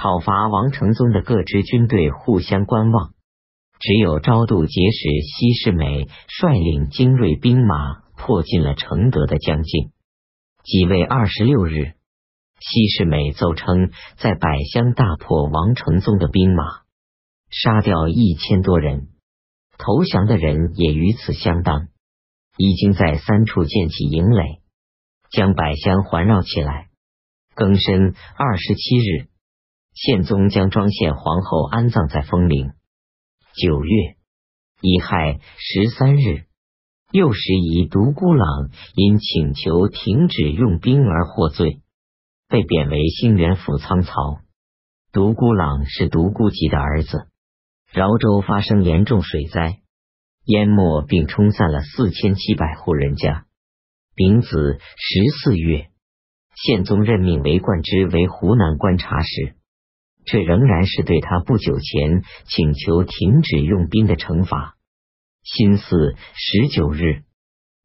讨伐王承宗的各支军队互相观望，只有昭度节使西世美率领精锐兵马迫进了承德的江境。即位二十六日，西世美奏称在百乡大破王承宗的兵马，杀掉一千多人，投降的人也与此相当，已经在三处建起营垒，将百乡环绕起来。庚申二十七日。宪宗将庄宪皇后安葬在丰陵。九月乙亥十三日，又时以独孤朗因请求停止用兵而获罪，被贬为兴元府仓曹。独孤朗是独孤及的儿子。饶州发生严重水灾，淹没并冲散了四千七百户人家。丙子十四月，宪宗任命韦冠之为湖南观察使。这仍然是对他不久前请求停止用兵的惩罚。辛巳十九日，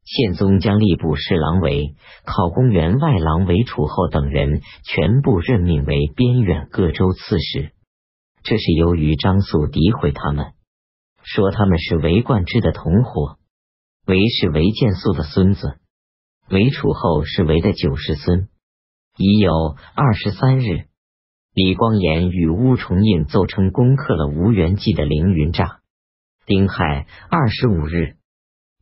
宪宗将吏部侍郎韦、考公员外郎韦楚后等人全部任命为边远各州刺史。这是由于张肃诋毁他们，说他们是韦冠之的同伙。韦是韦建素的孙子，韦楚后是韦的九世孙。已有二十三日。李光炎与乌重印奏称攻克了吴元济的凌云栅。丁亥二十五日，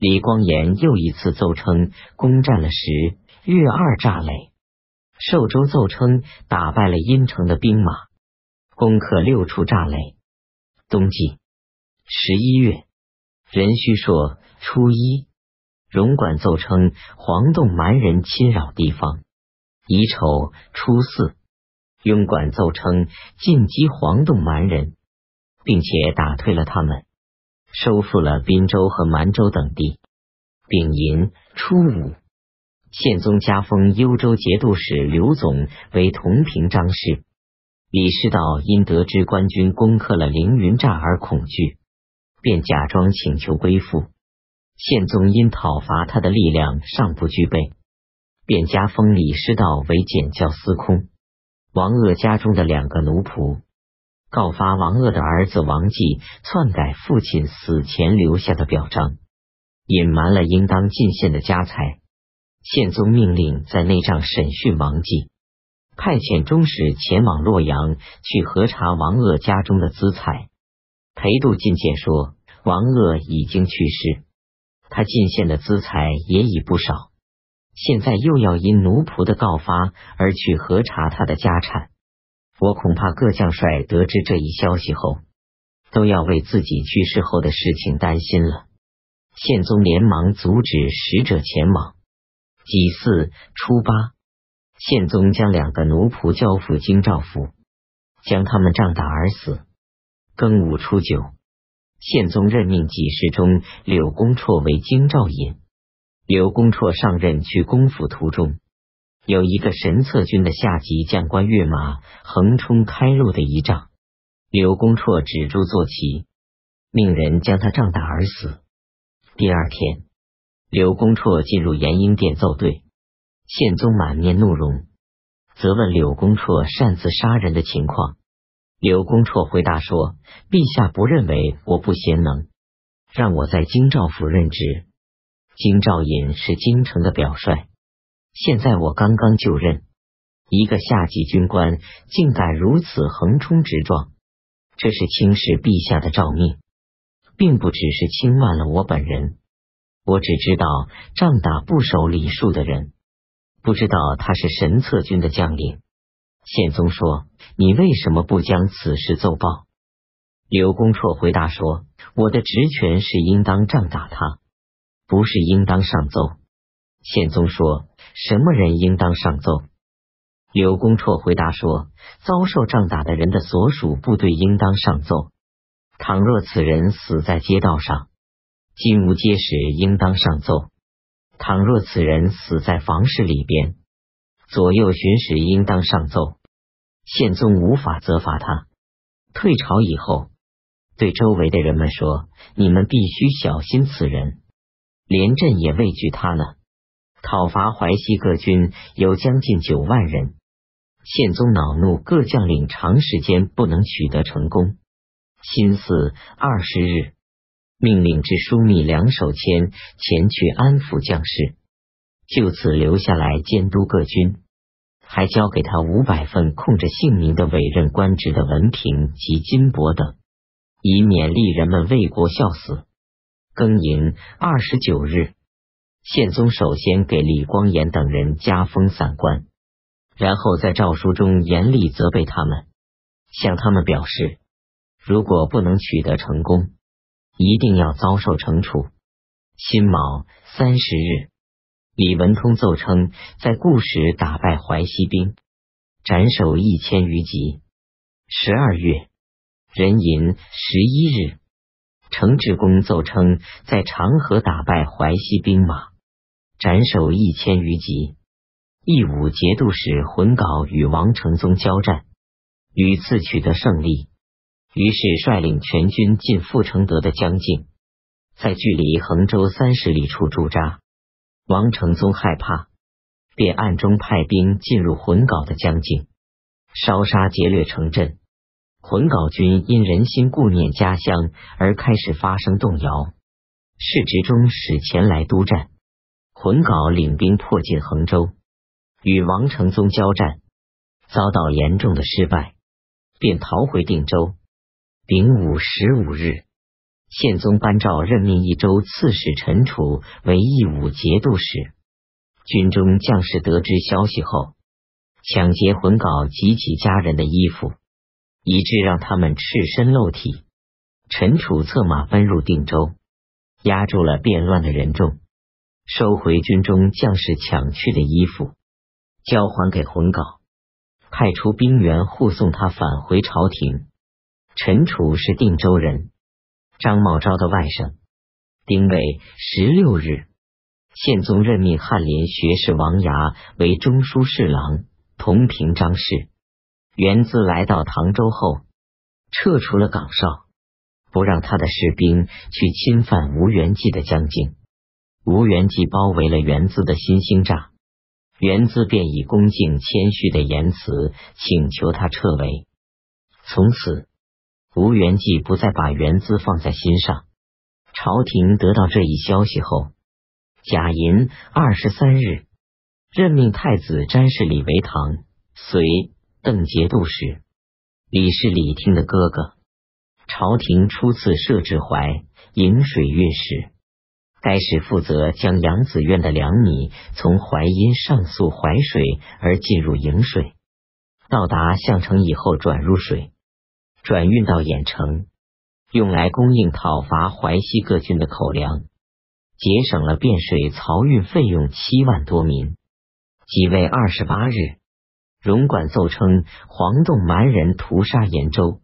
李光炎又一次奏称攻占了十月二栅垒。寿州奏称打败了阴城的兵马，攻克六处栅垒。冬季十一月，任虚说初一，荣管奏称黄洞蛮人侵扰地方。乙丑初四。庸管奏称进击黄洞蛮人，并且打退了他们，收复了滨州和蛮州等地。丙寅初五，宪宗加封幽州节度使刘总为同平章事。李师道因得知官军攻克了凌云寨而恐惧，便假装请求归附。宪宗因讨伐他的力量尚不具备，便加封李师道为检校司空。王鄂家中的两个奴仆告发王鄂的儿子王继篡改父亲死前留下的表彰，隐瞒了应当进献的家财。宪宗命令在内帐审讯王继，派遣中使前往洛阳去核查王鄂家中的资财。裴度进谏说，王鄂已经去世，他进献的资财也已不少。现在又要因奴仆的告发而去核查他的家产，我恐怕各将帅得知这一消息后，都要为自己去世后的事情担心了。宪宗连忙阻止使者前往。己巳初八，宪宗将两个奴仆交付京兆府，将他们杖打而死。庚午初九，宪宗任命给事中柳公绰为京兆尹。刘公绰上任去公府途中，有一个神策军的下级将官跃马横冲开路的一仗，刘公绰止住坐骑，命人将他杖打而死。第二天，刘公绰进入延英殿奏对，宪宗满面怒容，责问柳公绰擅自杀人的情况。刘公绰回答说：“陛下不认为我不贤能，让我在京兆府任职。”京兆尹是京城的表率，现在我刚刚就任，一个下级军官竟敢如此横冲直撞，这是轻视陛下的诏命，并不只是轻慢了我本人。我只知道仗打不守礼数的人，不知道他是神策军的将领。宪宗说：“你为什么不将此事奏报？”刘公绰回答说：“我的职权是应当仗打他。”不是应当上奏。宪宗说：“什么人应当上奏？”刘公绰回答说：“遭受仗打的人的所属部队应当上奏。倘若此人死在街道上，金吾街使应当上奏；倘若此人死在房室里边，左右巡使应当上奏。宪宗无法责罚他。退朝以后，对周围的人们说：‘你们必须小心此人。’”连朕也畏惧他呢。讨伐淮西各军有将近九万人，宪宗恼怒，各将领长时间不能取得成功。辛巳二十日，命令至枢密梁守谦前去安抚将士，就此留下来监督各军，还交给他五百份空着姓名的委任官职的文凭及金帛等，以勉励人们为国效死。庚寅二十九日。宪宗首先给李光炎等人加封散官，然后在诏书中严厉责备他们，向他们表示，如果不能取得成功，一定要遭受惩处。辛卯三十日，李文通奏称，在固始打败淮西兵，斩首一千余级。十二月壬寅十一日，程志公奏称，在长河打败淮西兵马。斩首一千余级。义武节度使浑稿与王承宗交战，屡次取得胜利，于是率领全军进阜承德的江境，在距离衡州三十里处驻扎。王承宗害怕，便暗中派兵进入浑稿的江境，烧杀劫掠城镇。浑稿军因人心顾念家乡，而开始发生动摇。世职中使前来督战。浑稿领兵迫近衡州，与王承宗交战，遭到严重的失败，便逃回定州。丙午十五日，宪宗颁诏任命益州刺史陈楚为义武节度使。军中将士得知消息后，抢劫浑稿及其家人的衣服，以致让他们赤身露体。陈楚策马奔入定州，压住了变乱的人众。收回军中将士抢去的衣服，交还给浑稿，派出兵员护送他返回朝廷。陈楚是定州人，张茂昭的外甥。丁未十六日，宪宗任命翰林学士王牙为中书侍郎，同平章事。元自来到唐州后，撤除了岗哨，不让他的士兵去侵犯吴元济的疆境。吴元济包围了元自的新兴栅，元自便以恭敬谦虚的言辞请求他撤围。从此，吴元济不再把元自放在心上。朝廷得到这一消息后，贾寅二十三日任命太子詹事李为堂，随邓节度使。李氏李听的哥哥。朝廷初次设置淮引水运使。该使负责将扬子院的粮米从淮阴上溯淮水而进入颍水，到达项城以后转入水，转运到兖城，用来供应讨伐淮西各郡的口粮，节省了汴水漕运费用七万多民。即位二十八日，荣管奏称黄洞蛮人屠杀兖州。